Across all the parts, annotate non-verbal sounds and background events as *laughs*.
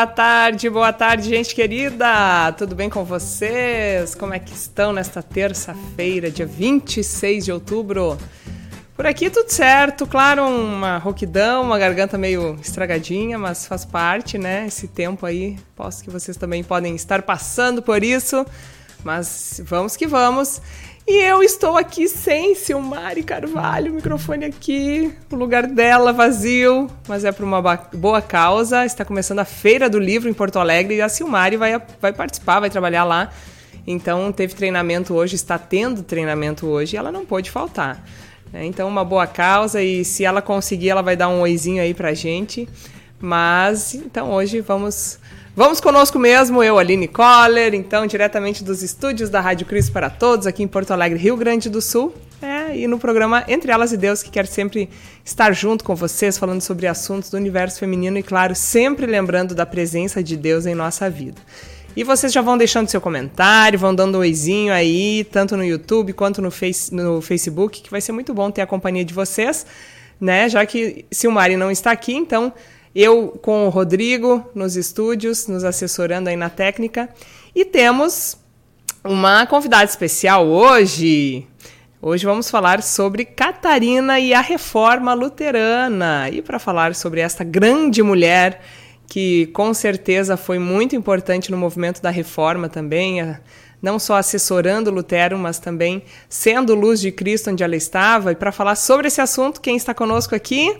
boa tarde, boa tarde, gente querida! Tudo bem com vocês? Como é que estão nesta terça-feira, dia 26 de outubro? Por aqui tudo certo, claro, uma rouquidão, uma garganta meio estragadinha, mas faz parte, né? Esse tempo aí, posso que vocês também podem estar passando por isso, mas vamos que vamos. E eu estou aqui sem Silmari Carvalho, microfone aqui, o lugar dela vazio, mas é por uma boa causa. Está começando a Feira do Livro em Porto Alegre e a Silmari vai, vai participar, vai trabalhar lá. Então teve treinamento hoje, está tendo treinamento hoje e ela não pôde faltar. Né? Então uma boa causa e se ela conseguir, ela vai dar um oizinho aí pra gente. Mas então hoje vamos Vamos conosco mesmo, eu, Aline Coller, então, diretamente dos estúdios da Rádio Cristo para Todos, aqui em Porto Alegre, Rio Grande do Sul. É, e no programa Entre Elas e Deus, que quer sempre estar junto com vocês, falando sobre assuntos do universo feminino e, claro, sempre lembrando da presença de Deus em nossa vida. E vocês já vão deixando seu comentário, vão dando um oizinho aí, tanto no YouTube quanto no, face, no Facebook, que vai ser muito bom ter a companhia de vocês, né? Já que Silmari não está aqui, então eu com o Rodrigo nos estúdios, nos assessorando aí na técnica. E temos uma convidada especial hoje. Hoje vamos falar sobre Catarina e a reforma luterana. E para falar sobre esta grande mulher que com certeza foi muito importante no movimento da reforma também, não só assessorando Lutero, mas também sendo luz de Cristo onde ela estava. E para falar sobre esse assunto, quem está conosco aqui?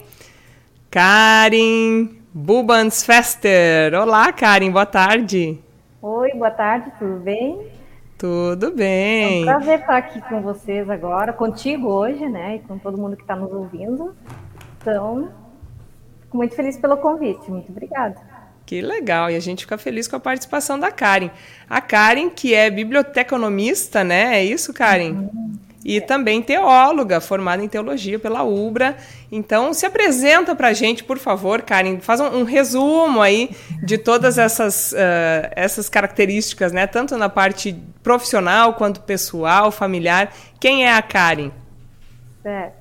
Karen Bubansfester. Olá, Karen, boa tarde. Oi, boa tarde, tudo bem? Tudo bem. É um prazer estar aqui com vocês agora, contigo hoje, né, e com todo mundo que está nos ouvindo. Então, fico muito feliz pelo convite, muito obrigada. Que legal, e a gente fica feliz com a participação da Karen. A Karen, que é biblioteconomista, né? É isso, Karen? Uhum. E é. também teóloga, formada em teologia pela UBRA. Então, se apresenta para a gente, por favor, Karen. Faz um, um resumo aí de todas essas, uh, essas características, né? Tanto na parte profissional quanto pessoal, familiar. Quem é a Karen? Certo.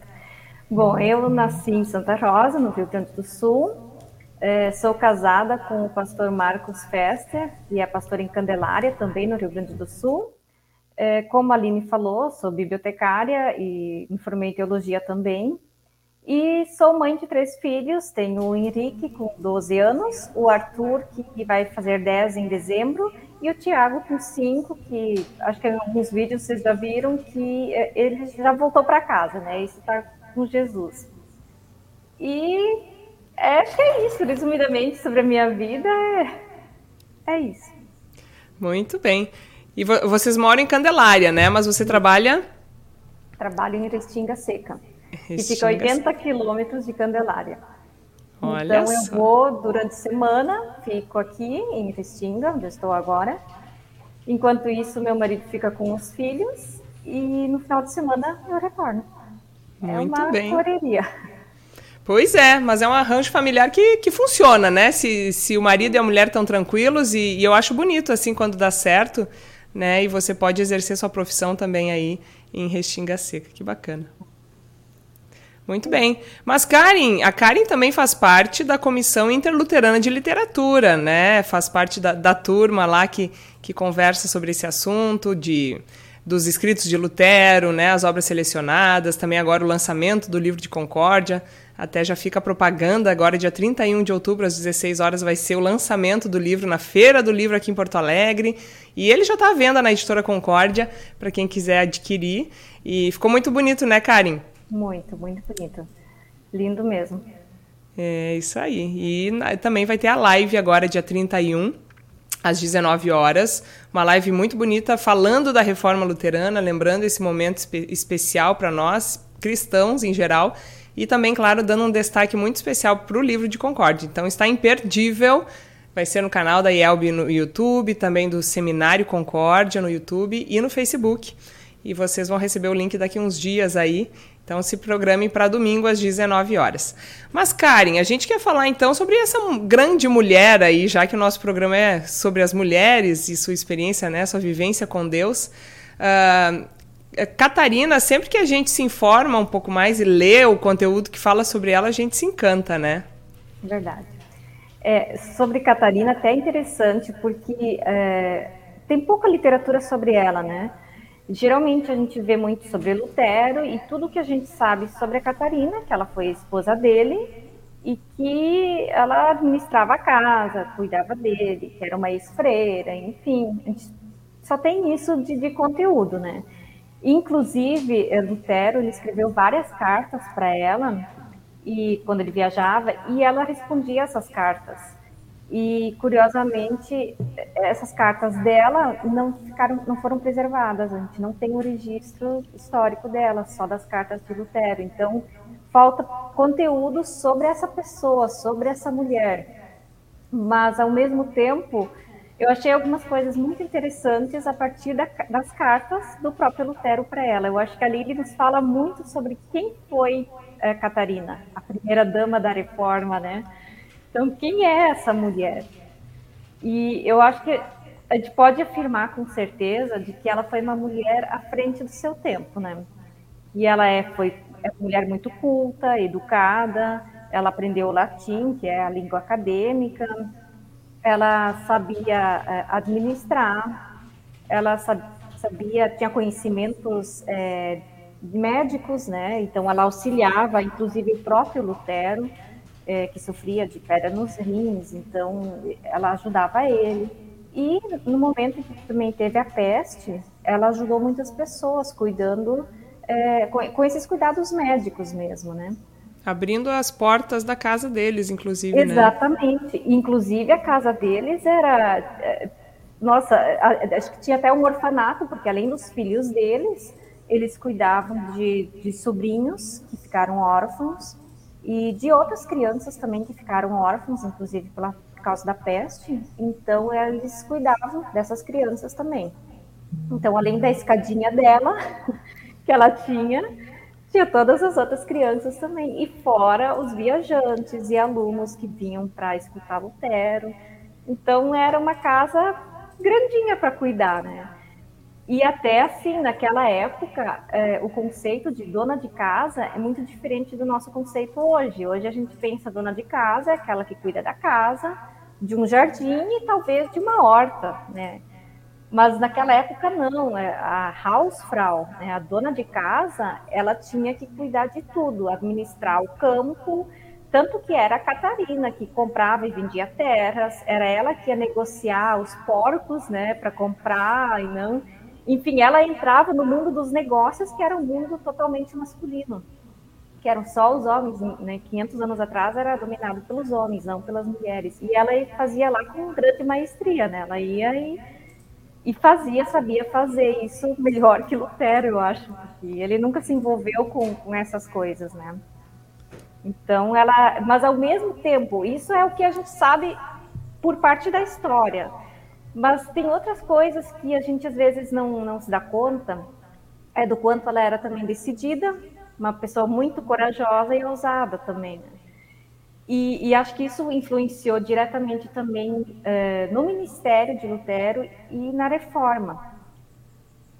Bom, eu nasci em Santa Rosa, no Rio Grande do Sul. É, sou casada com o pastor Marcos Fester, e é pastor em Candelária, também no Rio Grande do Sul. É, como a Aline falou, sou bibliotecária e me formei em teologia também. E sou mãe de três filhos. Tenho o Henrique, com 12 anos, o Arthur, que vai fazer 10 em dezembro, e o Tiago, com 5, que acho que em alguns vídeos vocês já viram que é, ele já voltou para casa, né? Esse está com Jesus. E é, acho que é isso, resumidamente, sobre a minha vida. É, é isso. Muito bem. E vo vocês moram em Candelária, né? Mas você trabalha? Trabalho em Restinga Seca, Restinga que fica a 80 quilômetros de Candelária. Olha então só. eu vou durante a semana, fico aqui em Restinga, onde estou agora. Enquanto isso, meu marido fica com os filhos e no final de semana eu retorno. Muito é uma bem. correria. Pois é, mas é um arranjo familiar que, que funciona, né? Se, se o marido e a mulher estão tranquilos, e, e eu acho bonito, assim, quando dá certo né? E você pode exercer sua profissão também aí em Restinga Seca. Que bacana. Muito bem. Mas Karen, a Karen também faz parte da Comissão Interluterana de Literatura, né? Faz parte da, da turma lá que, que conversa sobre esse assunto de dos escritos de Lutero, né, as obras selecionadas, também agora o lançamento do livro de Concórdia. Até já fica a propaganda agora, dia 31 de outubro, às 16 horas, vai ser o lançamento do livro na Feira do Livro aqui em Porto Alegre. E ele já está à venda na editora Concórdia, para quem quiser adquirir. E ficou muito bonito, né, Karen? Muito, muito bonito. Lindo mesmo. É isso aí. E também vai ter a live agora, dia 31, às 19 horas. Uma live muito bonita falando da reforma luterana, lembrando esse momento espe especial para nós, cristãos em geral e também, claro, dando um destaque muito especial para o livro de Concórdia. Então está imperdível. Vai ser no canal da IELB no YouTube, também do Seminário Concórdia no YouTube e no Facebook. E vocês vão receber o link daqui uns dias aí. Então se programem para domingo às 19 horas. Mas, Karen, a gente quer falar então sobre essa grande mulher aí, já que o nosso programa é sobre as mulheres e sua experiência, né, sua vivência com Deus. Uh, Catarina, sempre que a gente se informa um pouco mais e lê o conteúdo que fala sobre ela, a gente se encanta, né? Verdade. É, sobre Catarina, até é interessante, porque é, tem pouca literatura sobre ela, né? Geralmente a gente vê muito sobre Lutero e tudo que a gente sabe sobre a Catarina, que ela foi esposa dele e que ela administrava a casa, cuidava dele, que era uma ex-freira, enfim, a gente só tem isso de, de conteúdo, né? Inclusive, Lutero ele escreveu várias cartas para ela e quando ele viajava e ela respondia essas cartas. E curiosamente, essas cartas dela não ficaram, não foram preservadas. A gente não tem o registro histórico dela, só das cartas de Lutero. Então, falta conteúdo sobre essa pessoa, sobre essa mulher. Mas ao mesmo tempo, eu achei algumas coisas muito interessantes a partir da, das cartas do próprio Lutero para ela. Eu acho que ali ele nos fala muito sobre quem foi é, Catarina, a primeira dama da reforma, né? Então, quem é essa mulher? E eu acho que a gente pode afirmar com certeza de que ela foi uma mulher à frente do seu tempo, né? E ela é, foi é uma mulher muito culta, educada, ela aprendeu latim, que é a língua acadêmica, ela sabia é, administrar, ela sabia, tinha conhecimentos é, médicos, né? Então ela auxiliava, inclusive o próprio Lutero, é, que sofria de pedra nos rins, então ela ajudava ele. E no momento que também teve a peste, ela ajudou muitas pessoas cuidando, é, com, com, esses cuidados médicos mesmo, né? Abrindo as portas da casa deles, inclusive, né? Exatamente. Né? Inclusive a casa deles era, é, nossa, acho que tinha até um orfanato, porque além dos filhos deles, eles cuidavam de, de sobrinhos que ficaram órfãos e de outras crianças também que ficaram órfãos, inclusive pela, por causa da peste. Então, eles cuidavam dessas crianças também. Então, além da escadinha dela, *laughs* que ela tinha, tinha todas as outras crianças também. E fora os viajantes e alunos que vinham para escutar Lutero. Então, era uma casa grandinha para cuidar, né? E até assim, naquela época, é, o conceito de dona de casa é muito diferente do nosso conceito hoje. Hoje a gente pensa dona de casa é aquela que cuida da casa, de um jardim e talvez de uma horta, né? Mas naquela época não, é, a Hausfrau, né, a dona de casa, ela tinha que cuidar de tudo, administrar o campo, tanto que era a Catarina que comprava e vendia terras, era ela que ia negociar os porcos, né, para comprar e não enfim, ela entrava no mundo dos negócios, que era um mundo totalmente masculino, que eram só os homens, né? 500 anos atrás era dominado pelos homens, não pelas mulheres. E ela fazia lá com grande maestria, né? Ela ia e, e fazia, sabia fazer isso melhor que Lutero, eu acho, porque ele nunca se envolveu com, com essas coisas, né? Então, ela, mas ao mesmo tempo, isso é o que a gente sabe por parte da história. Mas tem outras coisas que a gente às vezes não, não se dá conta, é do quanto ela era também decidida, uma pessoa muito corajosa e ousada também. E, e, acho que isso influenciou diretamente também é, no ministério de Lutero e na reforma.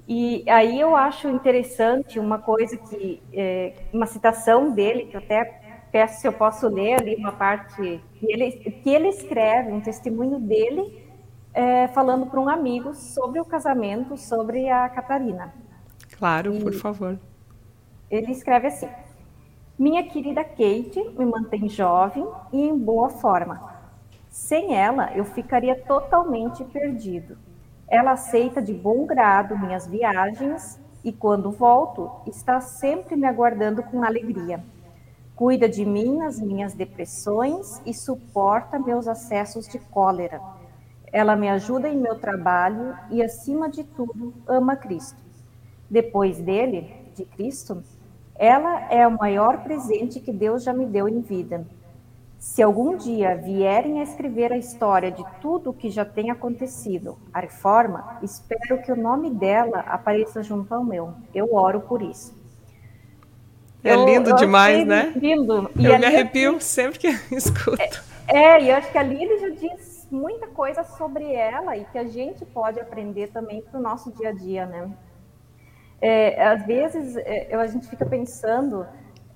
E aí eu acho interessante uma coisa que, é, uma citação dele, que eu até peço se eu posso ler ali uma parte, que ele, que ele escreve, um testemunho dele, é, falando para um amigo sobre o casamento, sobre a Catarina. Claro, e por favor. Ele escreve assim: Minha querida Kate me mantém jovem e em boa forma. Sem ela, eu ficaria totalmente perdido. Ela aceita de bom grado minhas viagens e, quando volto, está sempre me aguardando com alegria. Cuida de mim nas minhas depressões e suporta meus acessos de cólera ela me ajuda em meu trabalho e, acima de tudo, ama Cristo. Depois dele, de Cristo, ela é o maior presente que Deus já me deu em vida. Se algum dia vierem a escrever a história de tudo o que já tem acontecido, a reforma, espero que o nome dela apareça junto ao meu. Eu oro por isso. É lindo eu, demais, né? Lindo. E eu me arrepio sempre que *laughs* escuto. É, é, e eu acho que ali ele já diz muita coisa sobre ela e que a gente pode aprender também para o nosso dia a dia, né? É, às vezes é, a gente fica pensando,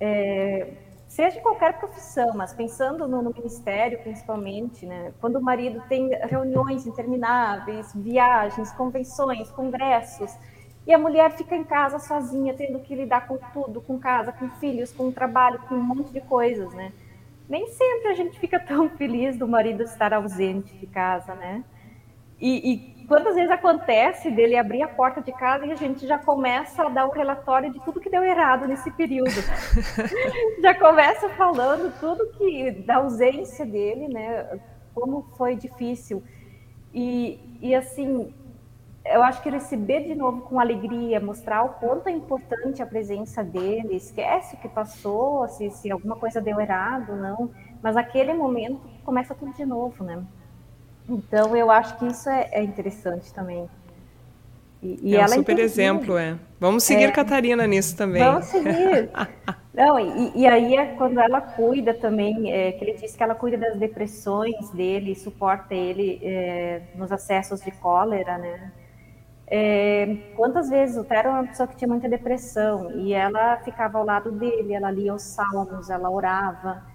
é, seja qualquer profissão, mas pensando no, no, ministério principalmente, né? Quando o marido tem reuniões intermináveis, viagens, convenções, congressos, e a mulher fica em casa sozinha, tendo que lidar com tudo, com casa, com filhos, com trabalho, com um monte de coisas, né? Nem sempre a gente fica tão feliz do marido estar ausente de casa, né? E, e quantas vezes acontece dele abrir a porta de casa e a gente já começa a dar um relatório de tudo que deu errado nesse período. *laughs* já começa falando tudo que da ausência dele, né? Como foi difícil. E, e assim, eu acho que receber de novo com alegria, mostrar o quanto é importante a presença dele, esquece o que passou, se, se alguma coisa deu errado, não. Mas aquele momento começa tudo de novo, né? Então, eu acho que isso é, é interessante também. E, e é um super exemplo, é. Vamos seguir é, Catarina nisso também. Vamos seguir. *laughs* Não, e, e, aí é quando ela cuida também, é, que ele disse que ela cuida das depressões dele, suporta ele é, nos acessos de cólera, né? É, quantas vezes o Tero era uma pessoa que tinha muita depressão e ela ficava ao lado dele, ela lia os salmos, ela orava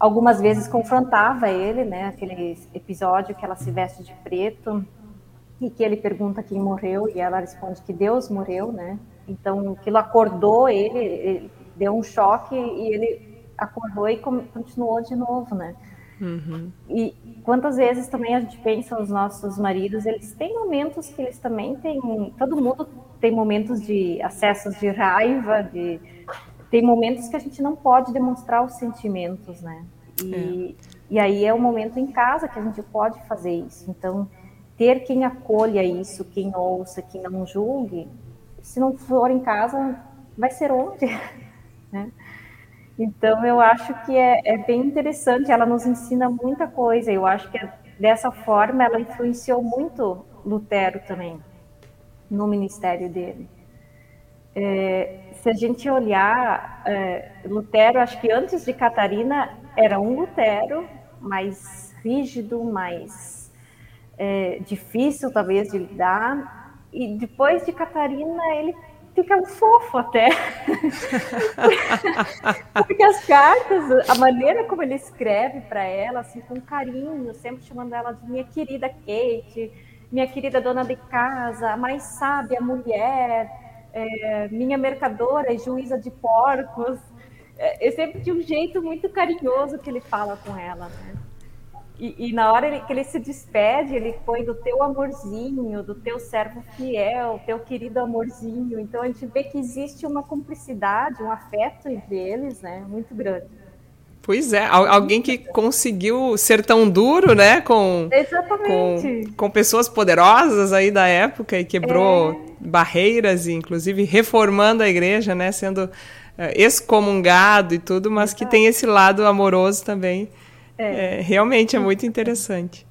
algumas vezes confrontava ele, né? Aquele episódio que ela se veste de preto e que ele pergunta quem morreu e ela responde que Deus morreu, né? Então aquilo acordou ele, ele deu um choque e ele acordou e continuou de novo, né? Uhum. E quantas vezes também a gente pensa os nossos maridos, eles têm momentos que eles também têm, todo mundo tem momentos de acessos de raiva, de tem momentos que a gente não pode demonstrar os sentimentos, né? E, é. e aí é o momento em casa que a gente pode fazer isso. Então, ter quem acolha isso, quem ouça, quem não julgue, se não for em casa, vai ser onde? *laughs* né? Então, eu acho que é, é, bem interessante, ela nos ensina muita coisa. Eu acho que dessa forma ela influenciou muito Lutero também, no ministério dele. É, se a gente olhar, é, Lutero, acho que antes de Catarina era um Lutero mais rígido, mais é, difícil talvez de lidar, e depois de Catarina ele fica um fofo até. *laughs* Porque as cartas, a maneira como ele escreve para ela, assim, com carinho, sempre chamando ela de minha querida Kate, minha querida dona de casa, a mais sábia mulher é, minha mercadora, juíza de porcos. É, é, sempre de um jeito muito carinhoso que ele fala com ela, né? E, e, na hora ele, que ele se despede, ele põe do teu amorzinho, do teu servo fiel, teu querido amorzinho. Então a gente vê que existe uma cumplicidade, um afeto entre eles, né? Muito grande. Pois é, alguém que conseguiu ser tão duro, né, com, Exatamente. com, com pessoas poderosas aí da época e quebrou é. barreiras, inclusive reformando a igreja, né, sendo uh, excomungado e tudo, mas Exato. que tem esse lado amoroso também. É. é. realmente é muito interessante.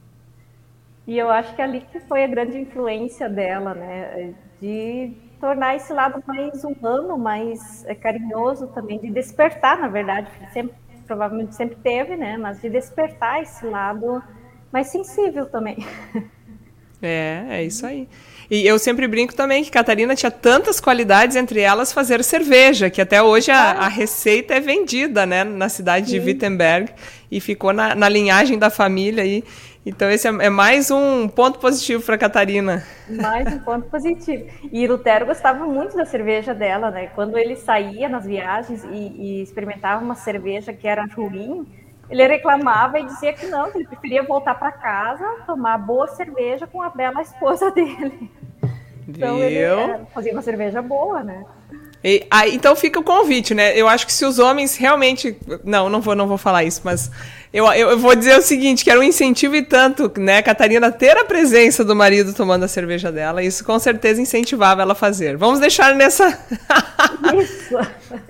E eu acho que ali que foi a grande influência dela, né, de tornar esse lado mais humano, mais é, carinhoso também, de despertar, na verdade, sempre provavelmente sempre teve, né? Mas de despertar esse lado mais sensível também. É, é isso aí. E eu sempre brinco também que Catarina tinha tantas qualidades, entre elas fazer cerveja, que até hoje a, a receita é vendida, né, na cidade Sim. de Wittenberg e ficou na, na linhagem da família aí. Então esse é, é mais um ponto positivo para Catarina. Mais um ponto positivo. E Lutero gostava muito da cerveja dela, né? Quando ele saía nas viagens e, e experimentava uma cerveja que era ruim, ele reclamava e dizia que não, que ele preferia voltar para casa, tomar boa cerveja com a bela esposa *laughs* dele. Então Viu? ele é, fazia uma cerveja boa, né? E, aí, então fica o convite, né? Eu acho que se os homens realmente. Não, não vou, não vou falar isso, mas eu, eu, eu, vou dizer o seguinte: que era um incentivo e tanto, né, Catarina, ter a presença do marido tomando a cerveja dela. Isso com certeza incentivava ela a fazer. Vamos deixar nessa. Isso.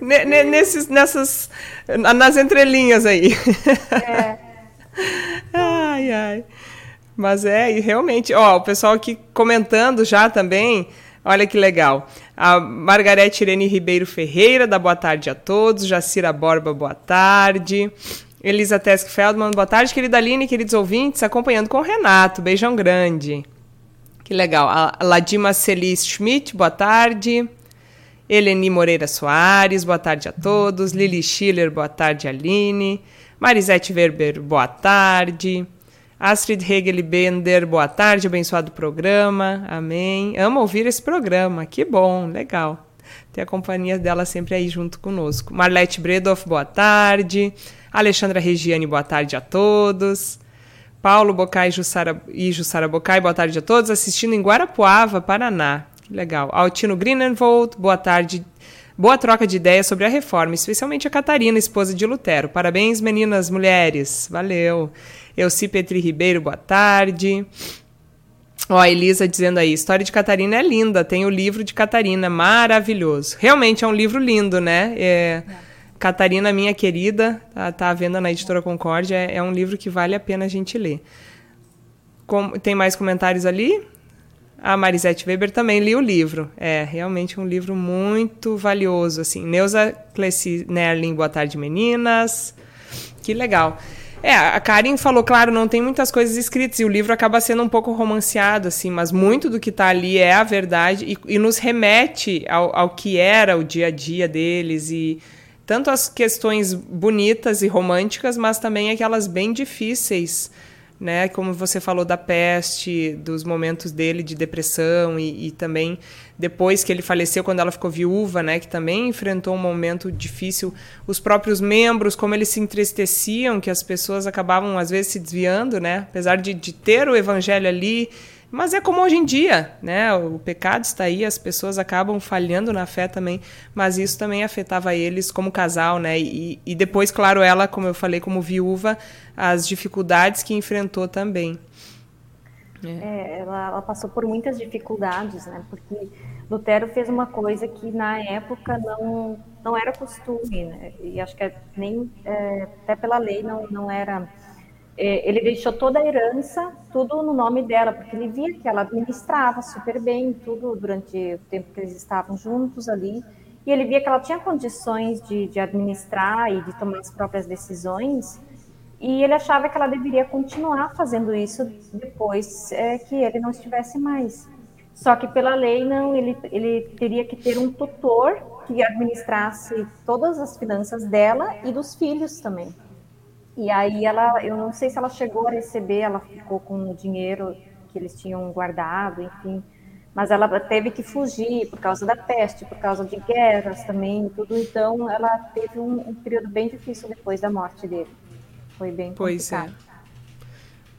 *laughs* nesses, nessas. Nas entrelinhas aí. É. *laughs* ai, ai. Mas é, e realmente, ó, o pessoal aqui comentando já também. Olha que legal. A Margarete Irene Ribeiro Ferreira, da boa tarde a todos. Jacira Borba, boa tarde. Elisa Tesk Feldman, boa tarde, querida Aline, queridos ouvintes, acompanhando com o Renato. Beijão grande. Que legal. A Ladima Celis Schmidt, boa tarde. Eleni Moreira Soares, boa tarde a todos. Lili Schiller, boa tarde, Aline. Marisete Weber, boa tarde. Astrid Hegel Bender, boa tarde, abençoado programa. Amém. Amo ouvir esse programa, que bom, legal. Ter a companhia dela sempre aí junto conosco. Marlete Bredoff, boa tarde. Alexandra Regiane, boa tarde a todos. Paulo Bocai Jussara, e Jussara Bocai, boa tarde a todos. Assistindo em Guarapuava, Paraná. Que legal. Altino Greenenvold, boa tarde. Boa troca de ideias sobre a reforma, especialmente a Catarina, esposa de Lutero. Parabéns, meninas, mulheres. Valeu. Elci Petri Ribeiro, boa tarde. Ó, a Elisa dizendo aí, história de Catarina é linda, tem o livro de Catarina, maravilhoso. Realmente é um livro lindo, né? É, Catarina, minha querida, tá, tá à venda na Editora Concórdia, é, é, um livro que vale a pena a gente ler. Com, tem mais comentários ali? A Marisete Weber também li o livro. É realmente um livro muito valioso. assim. Neuza Clessi Nerlin, boa tarde, meninas. Que legal. É, a Karen falou, claro, não tem muitas coisas escritas e o livro acaba sendo um pouco romanceado, assim, mas muito do que está ali é a verdade e, e nos remete ao, ao, que era o dia a dia deles e tanto as questões bonitas e românticas, mas também aquelas bem difíceis né? Como você falou da peste, dos momentos dele de depressão e, e, também depois que ele faleceu, quando ela ficou viúva, né? Que também enfrentou um momento difícil. Os próprios membros, como eles se entristeciam, que as pessoas acabavam às vezes se desviando, né? Apesar de, de ter o evangelho ali mas é como hoje em dia, né? O pecado está aí, as pessoas acabam falhando na fé também, mas isso também afetava eles como casal, né? E, e depois, claro, ela, como eu falei, como viúva, as dificuldades que enfrentou também. É. É, ela, ela, passou por muitas dificuldades, né? Porque Lutero fez uma coisa que na época não não era costume, né? E acho que é nem é, até pela lei não não era ele deixou toda a herança, tudo no nome dela, porque ele via que ela administrava super bem tudo durante o tempo que eles estavam juntos ali, e ele via que ela tinha condições de, de administrar e de tomar as próprias decisões, e ele achava que ela deveria continuar fazendo isso depois é, que ele não estivesse mais. Só que pela lei não, ele, ele teria que ter um tutor que administrasse todas as finanças dela e dos filhos também. E aí ela, eu não sei se ela chegou a receber, ela ficou com o dinheiro que eles tinham guardado, enfim. Mas ela teve que fugir por causa da peste, por causa de guerras também, tudo. Então ela teve um, um período bem difícil depois da morte dele. Foi bem pois é. complicado. Pois é.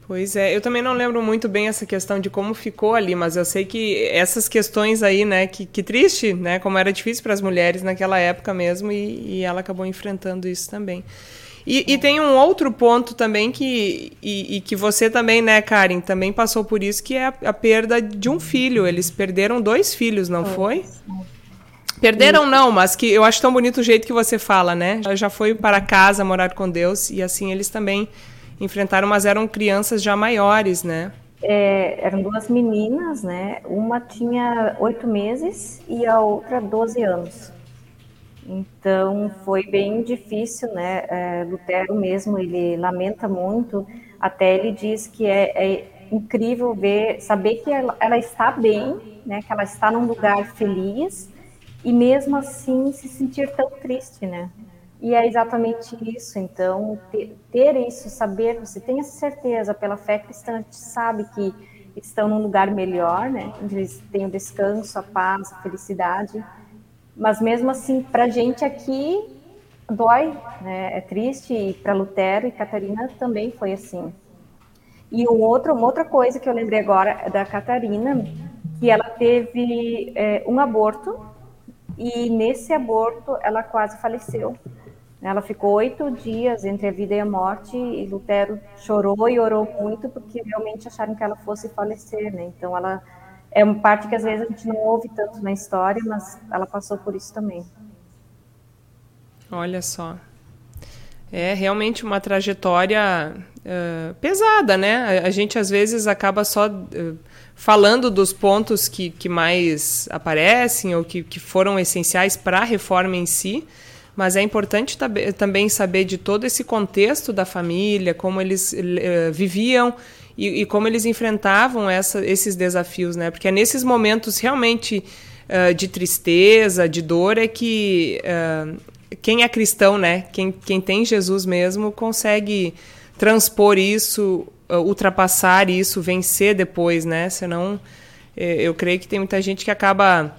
Pois é, eu também não lembro muito bem essa questão de como ficou ali, mas eu sei que essas questões aí, né, que, que triste, né, como era difícil para as mulheres naquela época mesmo, e, e ela acabou enfrentando isso também. E, e, tem um outro ponto também que e, e, que você também, né, Karen, também passou por isso, que é a, a perda de um filho. Eles perderam dois filhos, não foi? Perderam não, mas que eu acho tão bonito o jeito que você fala, né? Já foi para casa morar com Deus e assim eles também enfrentaram, mas eram crianças já maiores, né? É, eram duas meninas, né? Uma tinha oito meses e a outra doze anos. Então foi bem difícil, né? É, Lutero mesmo ele lamenta muito, até ele diz que é, é incrível ver, saber que ela, ela, está bem, né? Que ela está num lugar feliz e mesmo assim se sentir tão triste, né? E é exatamente isso. Então ter, ter isso, saber, você tem essa certeza pela fé cristã, a gente sabe que estão num lugar melhor, né? Onde eles têm o descanso, a paz, a felicidade mas mesmo assim, para gente aqui dói, né? É triste e para Lutero e Catarina também foi assim. E um outro, uma outra coisa que eu lembrei agora é da Catarina, que ela teve é, um aborto e nesse aborto ela quase faleceu. Ela ficou oito dias entre a vida e a morte e Lutero chorou e orou muito porque realmente acharam que ela fosse falecer, né? Então ela é uma parte que às vezes a gente não ouve tanto na história, mas ela passou por isso também. Olha só. É realmente uma trajetória uh, pesada, né? A, a, gente às vezes acaba só uh, falando dos pontos que, que mais aparecem ou que, que foram essenciais para a reforma em si, mas é importante também saber de todo esse contexto da família, como eles uh, viviam e, e como eles enfrentavam essa, esses desafios, né? Porque é nesses momentos realmente uh, de tristeza, de dor, é que uh, quem é cristão, né? Quem, quem tem Jesus mesmo consegue transpor isso, uh, ultrapassar isso, vencer depois, né? Senão, eu creio que tem muita gente que acaba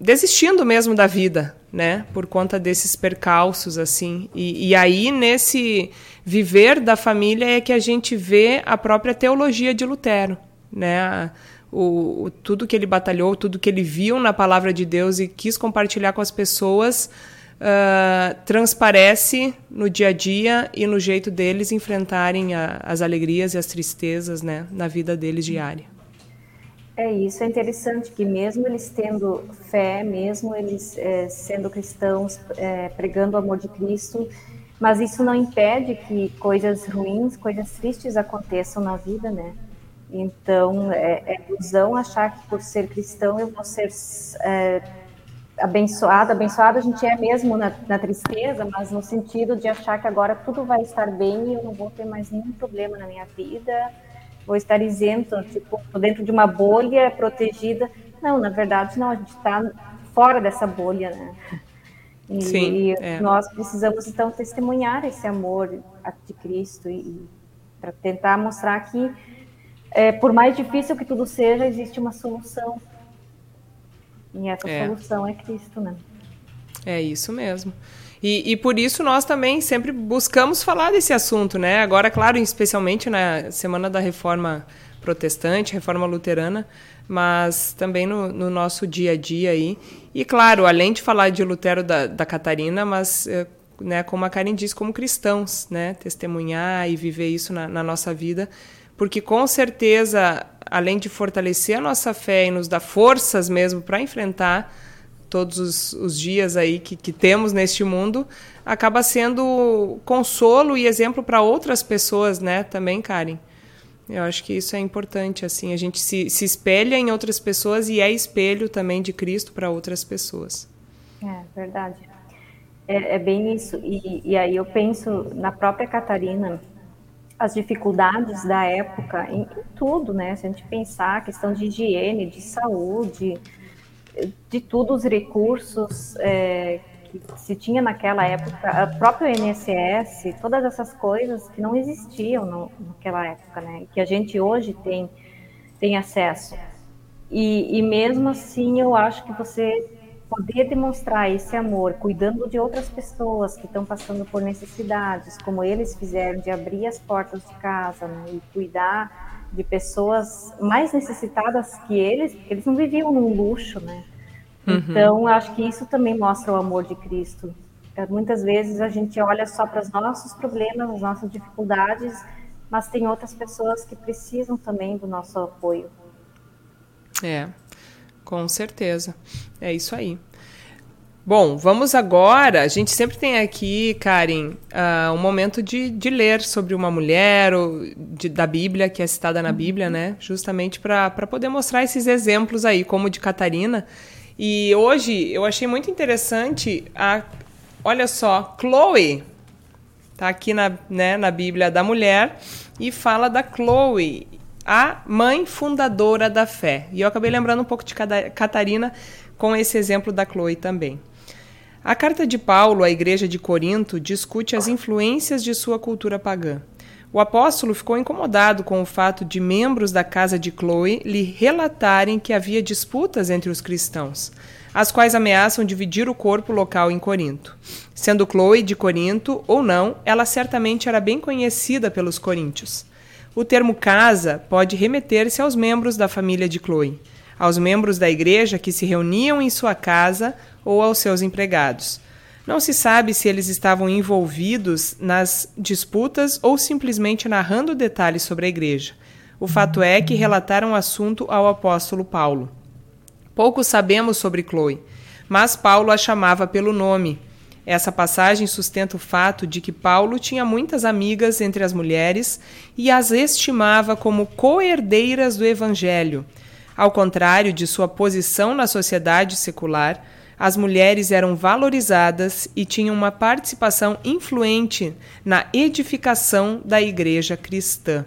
desistindo mesmo da vida, né? Por conta desses percalços, assim. E, e, aí, nesse viver da família, é que a gente vê a própria teologia de Lutero, né? O, o, tudo que ele batalhou, tudo que ele viu na palavra de Deus e quis compartilhar com as pessoas, uh, transparece no dia a dia e no jeito deles enfrentarem a, as alegrias e as tristezas, né? Na vida deles diária. É isso, é interessante que mesmo eles tendo fé, mesmo eles é, sendo cristãos, é, pregando o amor de Cristo, mas isso não impede que coisas ruins, coisas tristes aconteçam na vida, né? Então, é, é ilusão achar que por ser cristão eu vou ser é, abençoado. Abençoado a gente é mesmo na, na, tristeza, mas no sentido de achar que agora tudo vai estar bem e eu não vou ter mais nenhum problema na minha vida, vou estar isento, tipo, dentro de uma bolha protegida. Não, na verdade, não, a gente está fora dessa bolha, né? E, Sim, é. nós precisamos, então, testemunhar esse amor de Cristo e, e para tentar mostrar que, é, por mais difícil que tudo seja, existe uma solução. E essa é. solução é Cristo, né? É isso mesmo. E, e, por isso nós também sempre buscamos falar desse assunto, né? Agora, claro, especialmente na Semana da Reforma Protestante, Reforma Luterana, mas também no, no nosso dia a dia aí. E claro, além de falar de Lutero da, da Catarina, mas eh, né, como a Karen diz, como cristãos, né? Testemunhar e viver isso na, na nossa vida, porque com certeza, além de fortalecer a nossa fé e nos dar forças mesmo para enfrentar todos os, os dias aí que, que, temos neste mundo, acaba sendo consolo e exemplo para outras pessoas, né? Também, Karen. Eu acho que isso é importante, assim, a gente se, se espelha em outras pessoas e é espelho também de Cristo para outras pessoas. É, verdade. É, é bem isso. E, e aí eu penso na própria Catarina, as dificuldades da época em, em, tudo, né? Se a gente pensar questão de higiene, de saúde, de tudo os recursos é, que se tinha naquela época, o próprio INSS, todas essas coisas que não existiam no, naquela época, né? Que a gente hoje tem, tem acesso. E, e mesmo assim, eu acho que você poder demonstrar esse amor, cuidando de outras pessoas que estão passando por necessidades, como eles fizeram, de abrir as portas de casa né? e cuidar de pessoas mais necessitadas que eles, porque eles não viviam num luxo, né? Uhum. Então, acho que isso também mostra o amor de Cristo. É, muitas vezes a gente olha só para os nossos problemas, as nossas dificuldades, mas tem outras pessoas que precisam também do nosso apoio. É, com certeza. É isso aí. Bom, vamos agora. A gente sempre tem aqui, Karen, uh, um momento de, de ler sobre uma mulher ou de, da Bíblia, que é citada na Bíblia, né? Justamente para poder mostrar esses exemplos aí, como de Catarina. E hoje eu achei muito interessante a. Olha só, Chloe. Tá aqui na, né, na Bíblia da mulher e fala da Chloe, a mãe fundadora da fé. E eu acabei lembrando um pouco de Catarina com esse exemplo da Chloe também. A carta de Paulo à igreja de Corinto discute as influências de sua cultura pagã. O apóstolo ficou incomodado com o fato de membros da casa de Chloe lhe relatarem que havia disputas entre os cristãos, as quais ameaçam dividir o corpo local em Corinto. Sendo Chloe de Corinto ou não, ela certamente era bem conhecida pelos coríntios. O termo casa pode remeter-se aos membros da família de Chloe, aos membros da igreja que se reuniam em sua casa ou aos seus empregados. Não se sabe se eles estavam envolvidos nas disputas ou simplesmente narrando detalhes sobre a igreja. O fato é que relataram o assunto ao apóstolo Paulo. Pouco sabemos sobre Chloe, mas Paulo a chamava pelo nome. Essa passagem sustenta o fato de que Paulo tinha muitas amigas entre as mulheres e as estimava como co-herdeiras do evangelho. Ao contrário de sua posição na sociedade secular, as mulheres eram valorizadas e tinham uma participação influente na edificação da igreja cristã.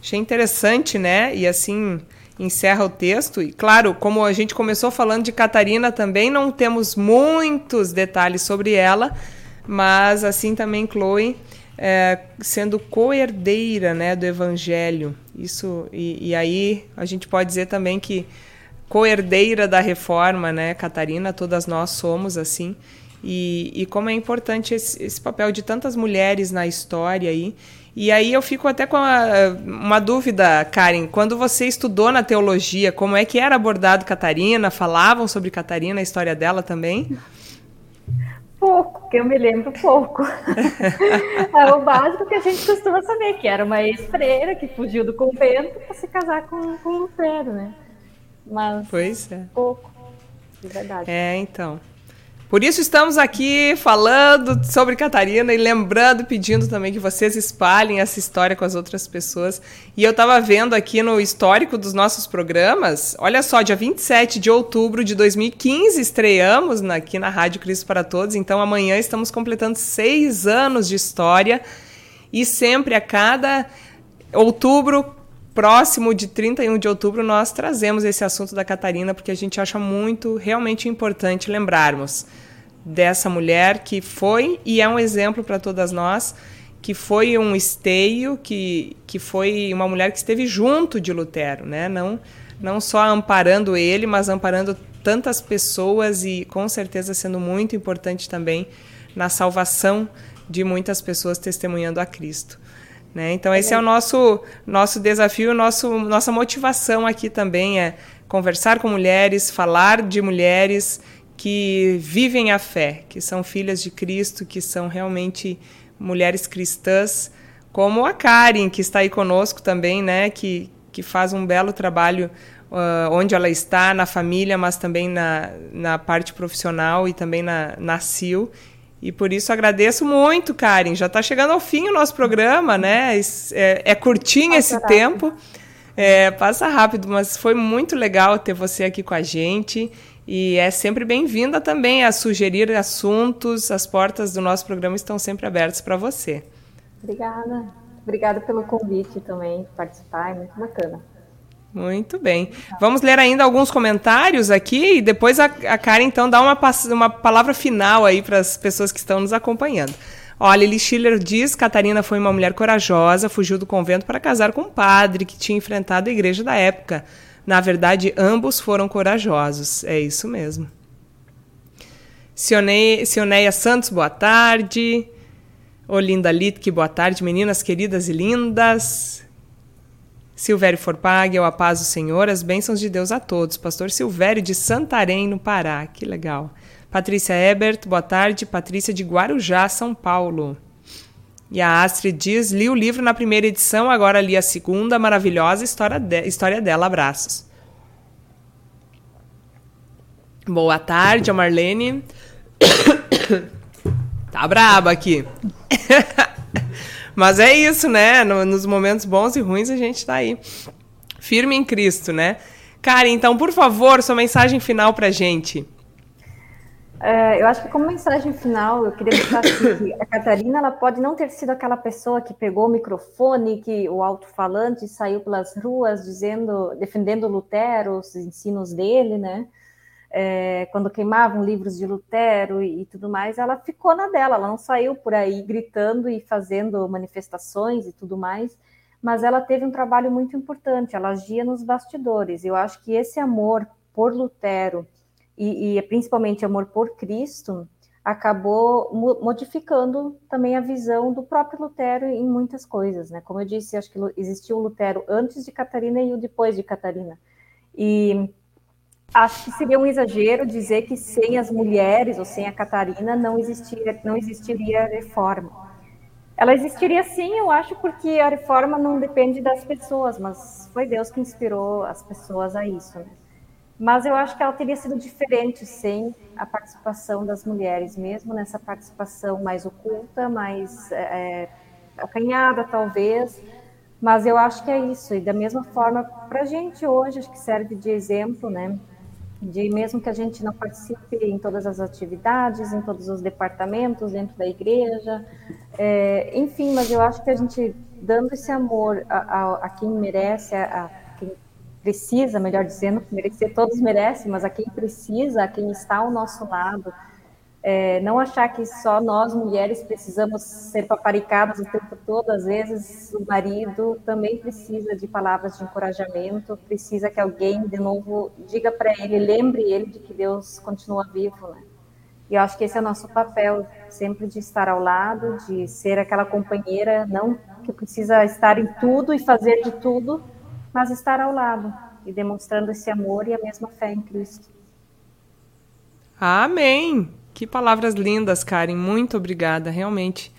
Achei interessante, né? E assim, encerra o texto. E claro, como a gente começou falando de Catarina também, não temos muitos detalhes sobre ela, mas assim também Chloe é, sendo co-herdeira né, do Evangelho. Isso e, e, aí a gente pode dizer também que co-herdeira da reforma, né, Catarina, todas nós somos assim. E, e como é importante esse, esse, papel de tantas mulheres na história aí. E aí eu fico até com uma, uma dúvida, Karen. Quando você estudou na teologia, como é que era abordado Catarina? Falavam sobre Catarina, a história dela também? Pouco, que eu me lembro pouco. *laughs* é o básico que a gente costuma saber, que era uma ex-freira que fugiu do convento para se casar com, com o Lutero, né? Mas pois é. pouco, de verdade. É, então. Por isso estamos aqui falando sobre Catarina e lembrando, pedindo também que vocês espalhem essa história com as outras pessoas. E eu estava vendo aqui no histórico dos nossos programas, olha só, dia 27 de outubro de 2015 estreamos aqui na Rádio Cristo para Todos, então amanhã estamos completando seis anos de história e sempre a cada outubro próximo de 31 de outubro nós trazemos esse assunto da Catarina porque a gente acha muito realmente importante lembrarmos dessa mulher que foi e é um exemplo para todas nós, que foi um esteio, que, que foi uma mulher que esteve junto de Lutero, né? Não, não só amparando ele, mas amparando tantas pessoas e com certeza sendo muito importante também na salvação de muitas pessoas testemunhando a Cristo. Né? Então esse é o nosso nosso desafio, nosso nossa motivação aqui também é conversar com mulheres, falar de mulheres que vivem a fé, que são filhas de Cristo, que são realmente mulheres cristãs, como a Karen, que está aí conosco também, né, que, que faz um belo trabalho uh, onde ela está, na família, mas também na, na parte profissional e também na, na CIL. E por isso agradeço muito, Karen. Já está chegando ao fim o nosso programa, né? É, é curtinho passa esse rápido. tempo. É, passa rápido, mas foi muito legal ter você aqui com a gente. E é sempre bem-vinda também a sugerir assuntos. As portas do nosso programa estão sempre abertas para você. Obrigada. Obrigada pelo convite também, participar, é muito bacana. Muito bem. Vamos ler ainda alguns comentários aqui e depois a, a Karen, então, dá uma, uma palavra final aí para as pessoas que estão nos acompanhando. Olha, Lili Schiller diz: Catarina foi uma mulher corajosa, fugiu do convento para casar com um padre que tinha enfrentado a igreja da época. Na verdade, ambos foram corajosos. É isso mesmo. Sioneia Santos, boa tarde. Olinda Litke, boa tarde, meninas queridas e lindas. Silvério Forpag, a paz do Senhor, as bênçãos de Deus a todos. Pastor Silvério de Santarém, no Pará, que legal. Patrícia Ebert, boa tarde. Patrícia de Guarujá, São Paulo. E a Astrid diz: li o livro na primeira edição, agora li a segunda, maravilhosa história, de história dela. Abraços. Boa tarde, a Marlene. *coughs* tá braba aqui. *laughs* Mas é isso, né? No, nos momentos bons e ruins a gente tá aí. Firme em Cristo, né? Karen, então, por favor, sua mensagem final pra gente. É, eu acho que como mensagem final, eu queria deixar que a Catarina ela pode não ter sido aquela pessoa que pegou o microfone, que o alto-falante saiu pelas ruas dizendo, defendendo Lutero, os ensinos dele, né? É, quando queimavam livros de Lutero e, e, tudo mais, ela ficou na dela, ela não saiu por aí gritando e fazendo manifestações e tudo mais, mas ela teve um trabalho muito importante, ela agia nos bastidores. Eu acho que esse amor por Lutero e, e principalmente amor por Cristo, acabou modificando também a visão do próprio Lutero em muitas coisas, né? Como eu disse, acho que existiu o Lutero antes de Catarina e o depois de Catarina. E acho que seria um exagero dizer que sem as mulheres ou sem a Catarina não existiria, não existiria reforma. Ela existiria sim, eu acho, porque a reforma não depende das pessoas, mas foi Deus que inspirou as pessoas a isso. Né? Mas eu acho que ela teria sido diferente sem a participação das mulheres, mesmo nessa participação mais oculta, mais é, é acanhada, talvez. Mas eu acho que é isso. E da mesma forma, para a gente hoje, acho que serve de exemplo, né? De mesmo que a gente não participe em todas as atividades, em todos os departamentos dentro da igreja, é, enfim, mas eu acho que a gente dando esse amor a, a, a quem merece, a, a precisa, melhor dizendo, merecer todos merecem, mas a quem precisa, a quem está ao nosso lado, é, não achar que só nós mulheres precisamos ser paparicadas o tempo todo, às vezes o marido também precisa de palavras de encorajamento, precisa que alguém de novo diga para ele, lembre ele de que Deus continua vivo, né? E eu acho que esse é o nosso papel, sempre de estar ao lado, de ser aquela companheira, não que precisa estar em tudo e fazer de tudo, mas estar ao lado e demonstrando esse amor e a mesma fé em Cristo. Amém! Que palavras lindas, Karen. Muito obrigada. Realmente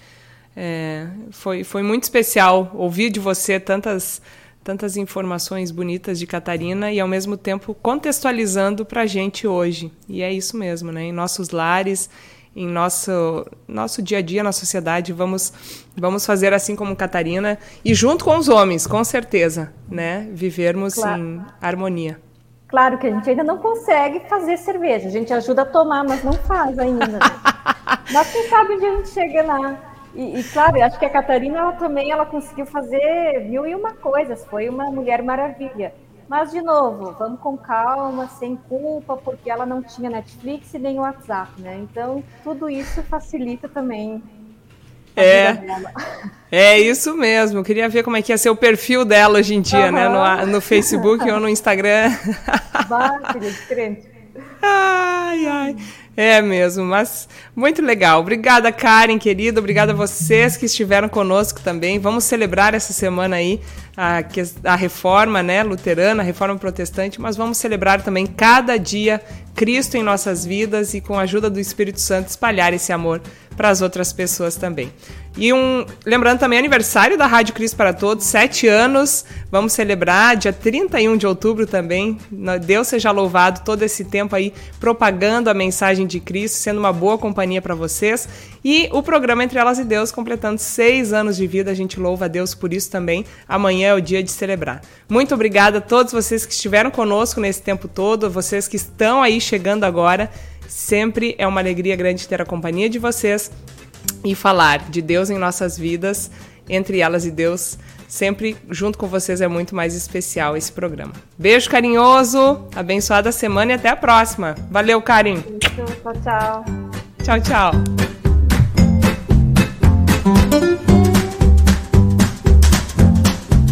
é, foi, foi muito especial ouvir de você tantas, tantas informações bonitas de Catarina e, ao mesmo tempo, contextualizando para a gente hoje. E é isso mesmo, né? Em nossos lares, em nosso, nosso dia a dia na sociedade, vamos, vamos fazer assim como Catarina e junto com os homens, com certeza, né? Vivermos claro. em harmonia. Claro que a gente ainda não consegue fazer cerveja, a gente ajuda a tomar, mas não faz ainda. *laughs* Mas quem sabe onde a gente chega lá. E, e, claro, acho que a Catarina ela também ela conseguiu fazer mil e uma coisas, foi uma mulher maravilha. Mas, de novo, vamos com calma, sem culpa, porque ela não tinha Netflix e nem WhatsApp, né? Então, tudo isso facilita também é, é isso mesmo. Queria ver como é que ia ser o perfil dela hoje em dia, uhum. né? No, no Facebook ou no Instagram. *laughs* Bate, diferente. Ai, ai. É mesmo, mas muito legal. Obrigada, Karen, querida. Obrigada a vocês que estiveram conosco também. Vamos celebrar essa semana aí a, a reforma né, luterana, a reforma protestante, mas vamos celebrar também cada dia Cristo em nossas vidas e, com a ajuda do Espírito Santo, espalhar esse amor para as outras pessoas também. E um, lembrando também aniversário da Rádio Cristo para Todos, sete anos. Vamos celebrar dia 31 de outubro também. Deus seja louvado todo esse tempo aí propagando a mensagem de Cristo, sendo uma boa companhia para vocês. E o programa Entre Elas e Deus completando seis anos de vida. A gente louva a Deus por isso também. Amanhã é o dia de celebrar. Muito obrigada a todos vocês que estiveram conosco nesse tempo todo, vocês que estão aí chegando agora. Sempre é uma alegria grande ter a companhia de vocês e falar de Deus em nossas vidas, entre elas e Deus. Sempre junto com vocês é muito mais especial esse programa. Beijo carinhoso, abençoada semana e até a próxima. Valeu, Karim. Tchau, tchau. Tchau, tchau.